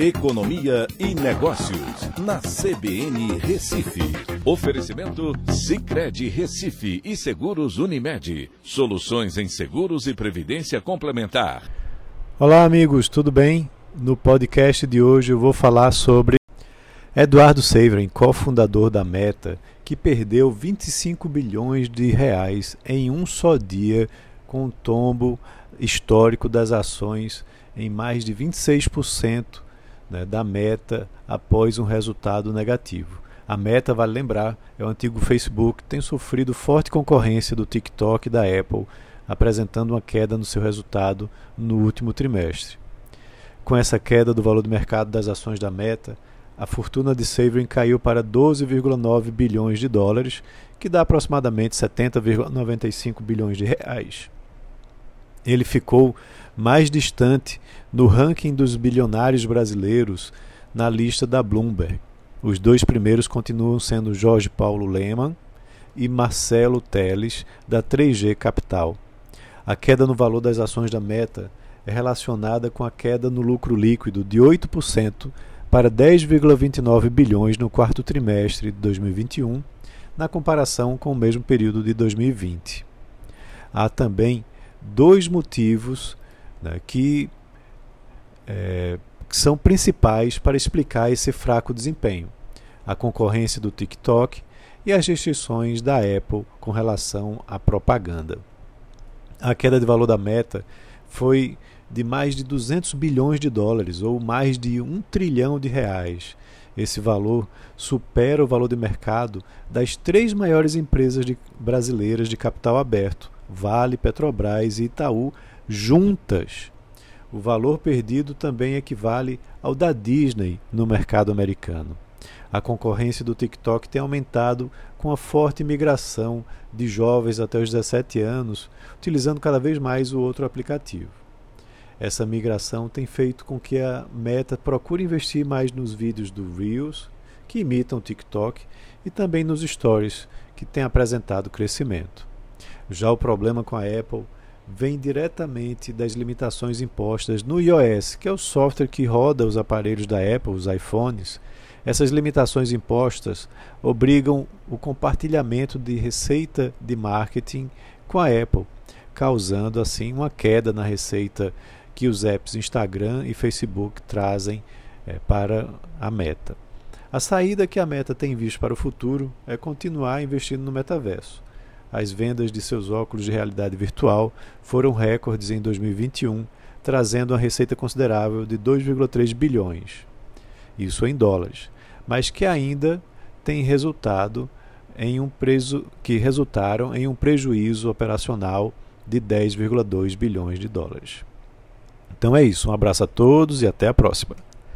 Economia e Negócios, na CBN Recife. Oferecimento Cicred Recife e Seguros Unimed. Soluções em seguros e previdência complementar. Olá, amigos, tudo bem? No podcast de hoje eu vou falar sobre Eduardo Severin, cofundador da Meta, que perdeu 25 bilhões de reais em um só dia com o tombo histórico das ações em mais de 26% né, da meta após um resultado negativo. A meta, vale lembrar, é o antigo Facebook, tem sofrido forte concorrência do TikTok e da Apple, apresentando uma queda no seu resultado no último trimestre. Com essa queda do valor de mercado das ações da Meta, a fortuna de Saverin caiu para 12,9 bilhões de dólares, que dá aproximadamente 70,95 bilhões de reais. Ele ficou mais distante no ranking dos bilionários brasileiros na lista da Bloomberg. Os dois primeiros continuam sendo Jorge Paulo Leman e Marcelo Teles, da 3G Capital. A queda no valor das ações da Meta é relacionada com a queda no lucro líquido de 8% para 10,29 bilhões no quarto trimestre de 2021, na comparação com o mesmo período de 2020. Há também dois motivos né, que, é, que são principais para explicar esse fraco desempenho: a concorrência do TikTok e as restrições da Apple com relação à propaganda. A queda de valor da Meta foi de mais de 200 bilhões de dólares, ou mais de um trilhão de reais. Esse valor supera o valor de mercado das três maiores empresas de, brasileiras de capital aberto, Vale, Petrobras e Itaú, juntas. O valor perdido também equivale ao da Disney no mercado americano. A concorrência do TikTok tem aumentado com a forte migração de jovens até os 17 anos, utilizando cada vez mais o outro aplicativo. Essa migração tem feito com que a Meta procure investir mais nos vídeos do Reels, que imitam o TikTok, e também nos Stories, que têm apresentado crescimento. Já o problema com a Apple vem diretamente das limitações impostas no iOS, que é o software que roda os aparelhos da Apple, os iPhones. Essas limitações impostas obrigam o compartilhamento de receita de marketing com a Apple, causando assim uma queda na receita que os apps Instagram e Facebook trazem é, para a meta. A saída que a meta tem visto para o futuro é continuar investindo no metaverso as vendas de seus óculos de realidade virtual foram recordes em 2021, trazendo uma receita considerável de 2,3 bilhões. Isso em dólares, mas que ainda tem resultado em um preso, que resultaram em um prejuízo operacional de 10,2 bilhões de dólares. Então é isso, um abraço a todos e até a próxima.